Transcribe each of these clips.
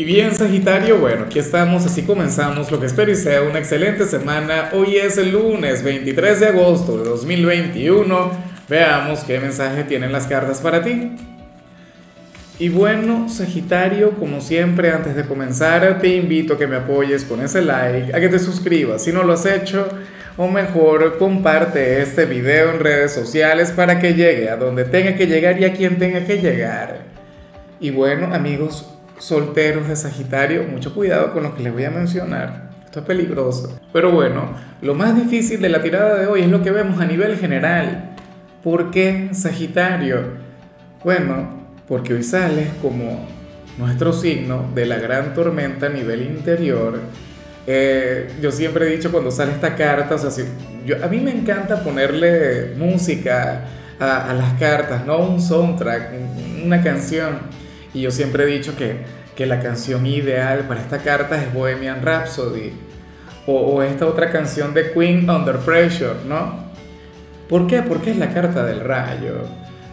Y bien, Sagitario, bueno, aquí estamos, así comenzamos lo que espero y sea una excelente semana. Hoy es el lunes 23 de agosto de 2021. Veamos qué mensaje tienen las cartas para ti. Y bueno, Sagitario, como siempre, antes de comenzar, te invito a que me apoyes con ese like, a que te suscribas si no lo has hecho, o mejor, comparte este video en redes sociales para que llegue a donde tenga que llegar y a quien tenga que llegar. Y bueno, amigos, solteros de Sagitario, mucho cuidado con lo que les voy a mencionar. Esto es peligroso. Pero bueno, lo más difícil de la tirada de hoy es lo que vemos a nivel general. ¿Por qué Sagitario? Bueno, porque hoy sales como nuestro signo de la gran tormenta a nivel interior. Eh, yo siempre he dicho cuando sale esta carta, o sea, yo, a mí me encanta ponerle música a, a las cartas, no un soundtrack, una canción y yo siempre he dicho que, que la canción ideal para esta carta es Bohemian Rhapsody o, esta otra canción de Queen Under Pressure, ¿no? ¿Por qué? Porque es la carta del rayo.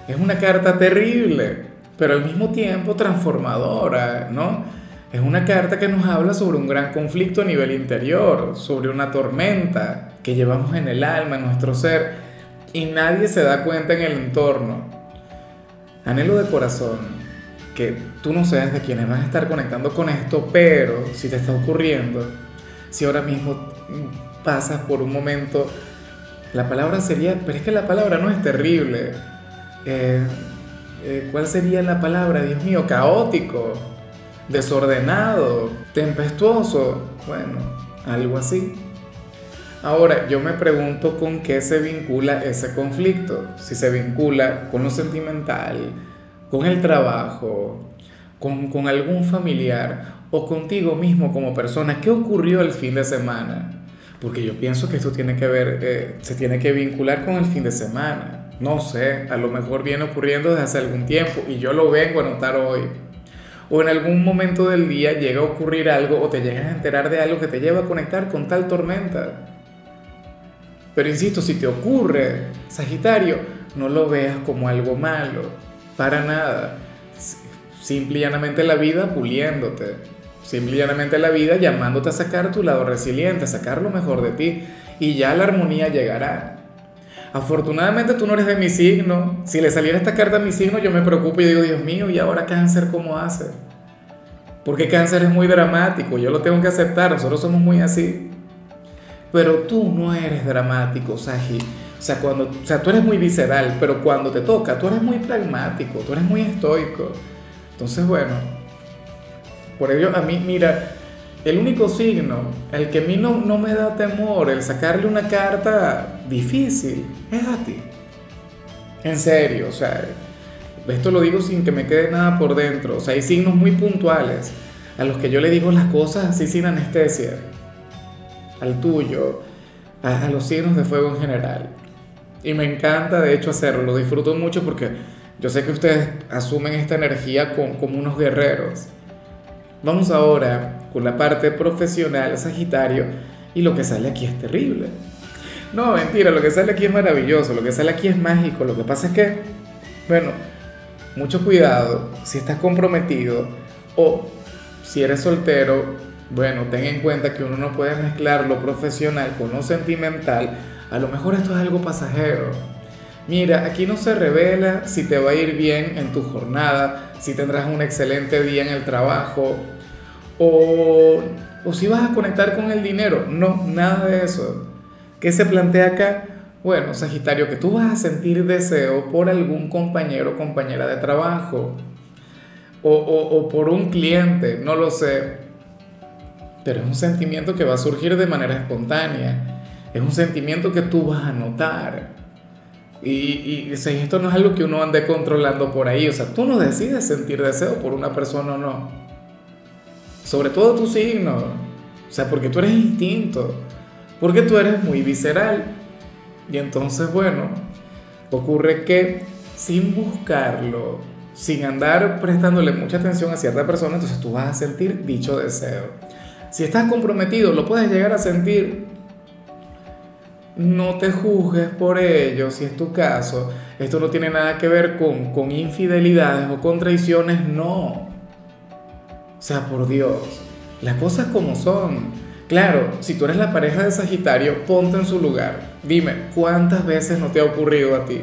Es una carta terrible, pero al mismo tiempo transformadora, ¿no? Es una carta que nos habla sobre un gran conflicto a nivel interior, sobre una tormenta que llevamos en el alma, en nuestro ser, y nadie se da cuenta en el entorno. Anhelo de corazón que tú no seas de quienes van a estar conectando con esto, pero si te está ocurriendo, si ahora mismo pasas por un momento, la palabra sería, pero es que la palabra no es terrible. Eh, eh, ¿Cuál sería la palabra, Dios mío? Caótico, desordenado, tempestuoso, bueno, algo así. Ahora, yo me pregunto con qué se vincula ese conflicto. Si se vincula con lo sentimental, con el trabajo, con, algún familiar o contigo mismo como persona, ¿qué ocurrió el fin de semana? Porque yo pienso que esto tiene que ver, eh, se tiene que vincular con el fin de semana. No sé, a lo mejor viene ocurriendo desde hace algún tiempo y yo lo vengo a notar hoy. O en algún momento del día llega a ocurrir algo o te llegas a enterar de algo que te lleva a conectar con tal tormenta. Pero insisto, si te ocurre, Sagitario, no lo veas como algo malo para nada. Simple y llanamente la vida puliéndote. Simple y llanamente la vida llamándote a sacar tu lado resiliente, a sacar lo mejor de ti. Y ya la armonía llegará. Afortunadamente tú no eres de mi signo. Si le saliera esta carta a mi signo, yo me preocupo y digo, Dios mío, ¿y ahora cáncer cómo hace? Porque cáncer es muy dramático, yo lo tengo que aceptar, nosotros somos muy así. Pero tú no eres dramático, Saji. O sea, cuando, o sea, tú eres muy visceral, pero cuando te toca, tú eres muy pragmático, tú eres muy estoico. Entonces, bueno, por ello a mí, mira, el único signo, el que a mí no, no me da temor, el sacarle una carta difícil, es a ti. En serio, o sea, esto lo digo sin que me quede nada por dentro. O sea, hay signos muy puntuales a los que yo le digo las cosas así sin anestesia. Al tuyo, a, a los signos de fuego en general. Y me encanta, de hecho, hacerlo. Lo disfruto mucho porque yo sé que ustedes asumen esta energía con, como unos guerreros. Vamos ahora con la parte profesional, Sagitario, y lo que sale aquí es terrible. No, mentira, lo que sale aquí es maravilloso, lo que sale aquí es mágico. Lo que pasa es que, bueno, mucho cuidado si estás comprometido o si eres soltero, bueno, ten en cuenta que uno no puede mezclar lo profesional con lo sentimental a lo mejor esto es algo pasajero. Mira, aquí no se revela si te va a ir bien en tu jornada, si tendrás un excelente día en el trabajo o, o si vas a conectar con el dinero. No, nada de eso. ¿Qué se plantea acá? Bueno, Sagitario, que tú vas a sentir deseo por algún compañero o compañera de trabajo o, o, o por un cliente, no lo sé. Pero es un sentimiento que va a surgir de manera espontánea es un sentimiento que tú vas a notar. Y, y, esto no es algo que uno ande controlando por ahí. O sea, tú no decides sentir deseo por una persona o no. Sobre todo tu signo. O sea, porque tú eres instinto. Porque tú eres muy visceral. Y entonces, bueno, ocurre que sin buscarlo, sin andar prestándole mucha atención a cierta persona, entonces tú vas a sentir dicho deseo. Si estás comprometido, lo puedes llegar a sentir no te juzgues por ello, si es tu caso. Esto no tiene nada que ver con, con infidelidades o con traiciones, no. O sea, por Dios, las cosas como son. Claro, si tú eres la pareja de Sagitario, ponte en su lugar. Dime, ¿cuántas veces no te ha ocurrido a ti?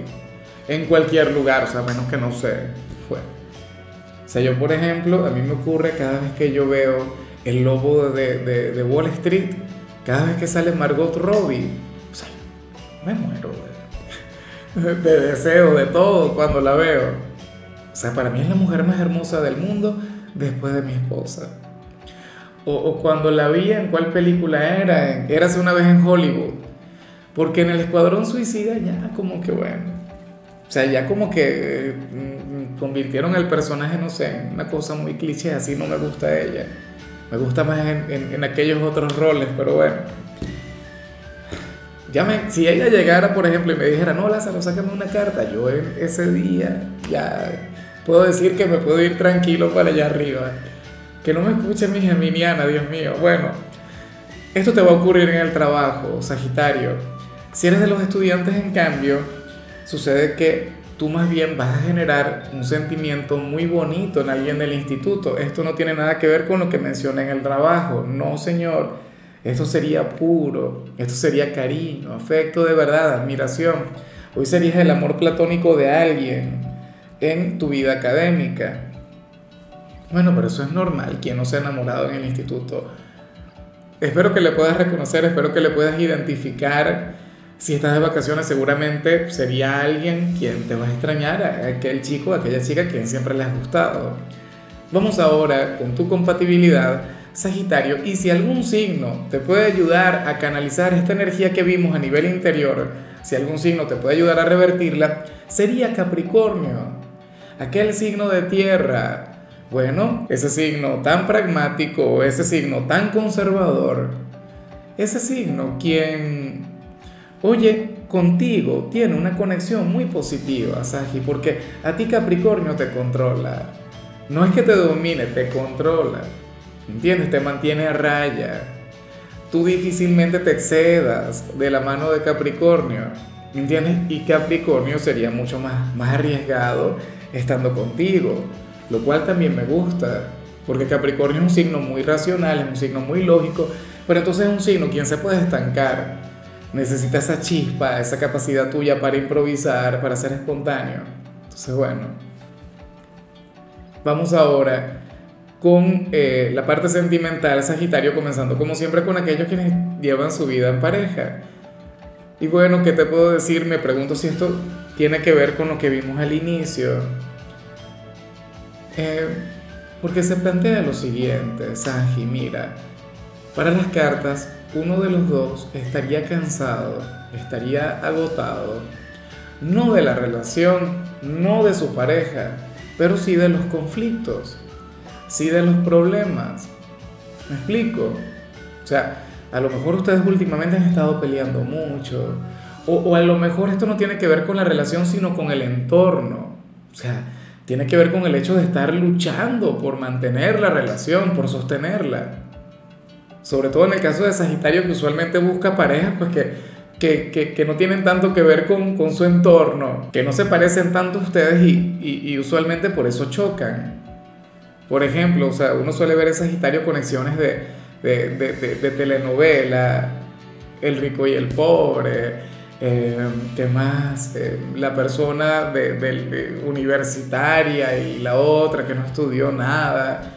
En cualquier lugar, o sea, menos que no sé, fue. O sea, yo, por ejemplo, a mí me ocurre cada vez que yo veo el lobo de, de, de Wall Street, cada vez que sale Margot Robbie, me muero de, de deseo, de todo cuando la veo. O sea, para mí es la mujer más hermosa del mundo después de mi esposa. O, cuando la vi en cuál película era, hace una vez en Hollywood. Porque en el Escuadrón Suicida ya como que bueno. O sea, ya como que mm, convirtieron el personaje, no sé, en una cosa muy cliché, así no me gusta ella. Me gusta más en, en, aquellos otros roles, pero bueno. Si ella llegara, por ejemplo, y me dijera, no, Lázaro, sácame una carta, yo ese día ya puedo decir que me puedo ir tranquilo para allá arriba. Que no me escuche mi geminiana, Dios mío. Bueno, esto te va a ocurrir en el trabajo, Sagitario. Si eres de los estudiantes, en cambio, sucede que tú más bien vas a generar un sentimiento muy bonito en alguien del instituto. Esto no tiene nada que ver con lo que mencioné en el trabajo. No, señor. Esto sería puro. Esto sería cariño, afecto de verdad, admiración. Hoy serías el amor platónico de alguien en tu vida académica. Bueno, pero eso es normal, quien no se ha enamorado en el instituto. Espero que le puedas reconocer, espero que le puedas identificar. Si estás de vacaciones, seguramente sería alguien quien te va a extrañar, aquel chico, aquella chica quien siempre le has gustado. Vamos ahora con tu compatibilidad, Sagitario, y si algún signo te puede ayudar a canalizar esta energía que vimos a nivel interior, si algún signo te puede ayudar a revertirla, sería Capricornio, aquel signo de tierra bueno, ese signo tan pragmático, ese signo tan conservador, ese signo quien, oye, contigo tiene una conexión muy positiva, Sagi, porque a ti Capricornio te controla. No es que te domine, te controla. ¿Entiendes? Te mantiene a raya. Tú difícilmente te excedas de la mano de Capricornio. ¿Entiendes? Y Capricornio sería mucho más, más arriesgado estando contigo lo cual también me gusta, porque Capricornio es un signo muy racional, es un signo muy lógico, pero entonces es un signo quien se puede estancar, necesita esa chispa, esa capacidad tuya para improvisar, para ser espontáneo. Entonces, bueno, vamos ahora con eh, la parte sentimental, Sagitario, comenzando como siempre con aquellos quienes llevan su vida en pareja. Y bueno, ¿qué te puedo decir? Me pregunto si esto tiene que ver con lo que vimos al inicio eh, porque se plantea lo siguiente, Sanji, mira, para las cartas, uno de los dos estaría cansado, estaría agotado, no de la relación, no de su pareja, pero sí de los conflictos, sí de los problemas. ¿Me explico? O sea, a lo mejor ustedes últimamente han estado peleando mucho, o, o a lo mejor esto no tiene que ver con la relación, sino con el entorno. O sea, tiene que ver con el hecho de estar luchando por mantener la relación, por sostenerla. Sobre todo en el caso de Sagitario, que usualmente busca parejas pues que, que, que, no tienen tanto que ver con, con, su entorno, que no se parecen tanto a ustedes y, y, usualmente por eso chocan. Por ejemplo, o sea, uno suele ver en Sagitario conexiones de, de, de, de telenovela, El rico y el pobre, eh, ¿Qué más? Eh, la persona de, universitaria y la otra que no estudió nada,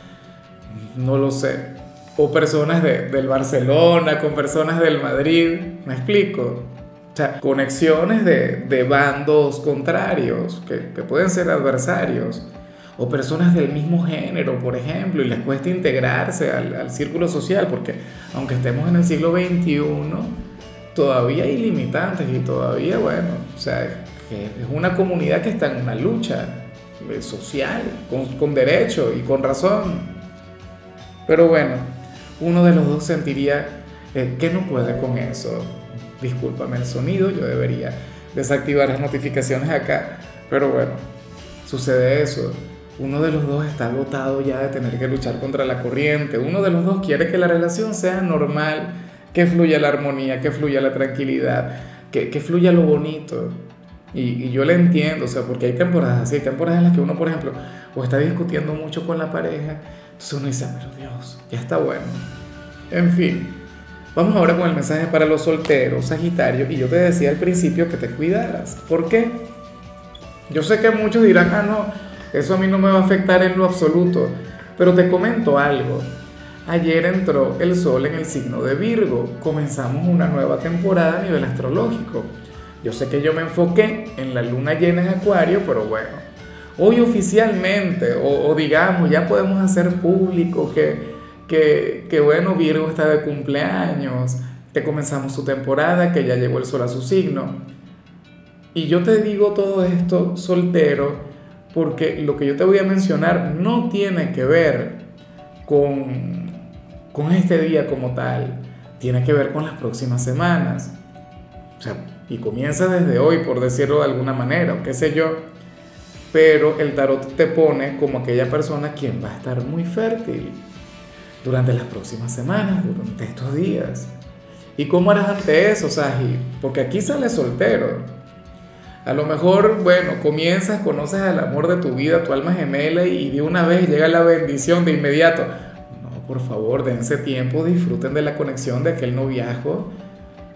no lo sé. O personas del Barcelona con personas del Madrid, ¿me explico? O sea, conexiones de, bandos contrarios que, que, pueden ser adversarios. O personas del mismo género, por ejemplo, y les cuesta integrarse al, al círculo social, porque aunque estemos en el siglo XXI, todavía hay limitantes y todavía, bueno, o sea, es una comunidad que está en una lucha eh, social, con, con derecho y con razón. Pero bueno, uno de los dos sentiría eh, que no puede con eso. Discúlpame el sonido, yo debería desactivar las notificaciones acá. Pero bueno, sucede eso. Uno de los dos está agotado ya de tener que luchar contra la corriente. Uno de los dos quiere que la relación sea normal que fluya la armonía, que fluya la tranquilidad, que, que fluya lo bonito. Y, yo le entiendo, o sea, porque hay temporadas así, hay temporadas en las que uno, por ejemplo, o está discutiendo mucho con la pareja, Entonces uno dice, pero Dios, ya está bueno. En fin, vamos ahora con el mensaje para los solteros, Sagitario, y yo te decía al principio que te cuidaras. ¿Por qué? Yo sé que muchos dirán, ah, no, eso a mí no me va a afectar en lo absoluto, pero te comento algo. Ayer entró el sol en el signo de Virgo, comenzamos una nueva temporada a nivel astrológico. Yo sé que yo me enfoqué en la luna llena en Acuario, pero bueno, hoy oficialmente, o, digamos, ya podemos hacer público que, que, que, bueno, Virgo está de cumpleaños, que comenzamos su temporada, que ya llegó el sol a su signo. Y yo te digo todo esto soltero porque lo que yo te voy a mencionar no tiene que ver con, con este día como tal, tiene que ver con las próximas semanas. O sea, y comienza desde hoy, por decirlo de alguna manera, o qué sé yo. Pero el tarot te pone como aquella persona quien va a estar muy fértil durante las próximas semanas, durante estos días. ¿Y cómo harás ante eso, Saji? Porque aquí sale soltero. A lo mejor, bueno, comienzas, conoces al amor de tu vida, tu alma gemela y de una vez llega la bendición de inmediato. No, por favor, dense tiempo, disfruten de la conexión de aquel noviazgo,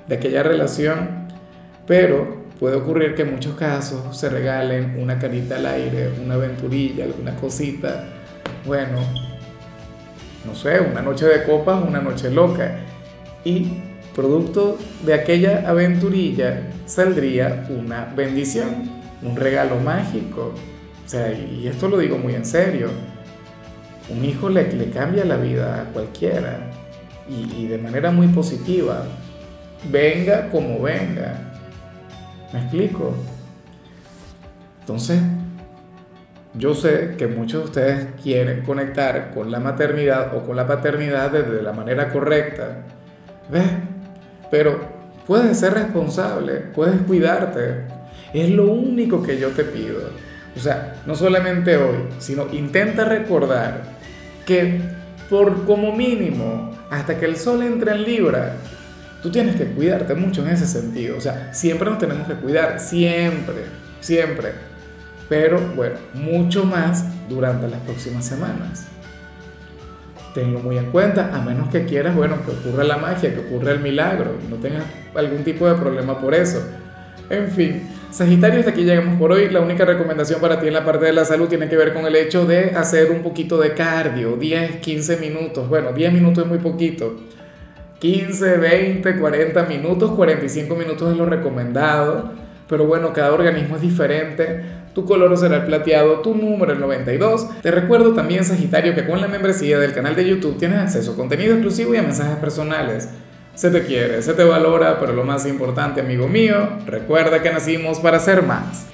de aquella relación. Pero puede ocurrir que en muchos casos se regalen una carita al aire, una aventurilla, alguna cosita. Bueno, no sé, una noche de copas, una noche loca. Y producto de aquella aventurilla saldría una bendición, un regalo mágico. O sea, y esto lo digo muy en serio. Un hijo le, cambia la vida a cualquiera y, y de manera muy positiva. Venga como venga. ¿Me explico? Entonces, yo sé que muchos de ustedes quieren conectar con la maternidad o con la paternidad desde la manera correcta. ¿Ves? Pero puedes ser responsable, puedes cuidarte. Es lo único que yo te pido. O sea, no solamente hoy, sino intenta recordar que por como mínimo, hasta que el sol entre en Libra, tú tienes que cuidarte mucho en ese sentido. O sea, siempre nos tenemos que cuidar, siempre, siempre. Pero bueno, mucho más durante las próximas semanas tenlo muy en cuenta, a menos que quieras, bueno, que ocurra la magia, que ocurra el milagro, no tengas algún tipo de problema por eso. En fin, Sagitario, hasta aquí llegamos por hoy. La única recomendación para ti en la parte de la salud tiene que ver con el hecho de hacer un poquito de cardio, 10, 15 minutos. Bueno, 10 minutos es muy poquito. 15, 20, 40 minutos, 45 minutos es lo recomendado. Pero bueno, cada organismo es diferente tu color será el plateado, tu número el 92. Te recuerdo también, Sagitario, que con la membresía del canal de YouTube tienes acceso a contenido exclusivo y a mensajes personales. Se te quiere, se te valora, pero lo más importante, amigo mío, recuerda que nacimos para ser más.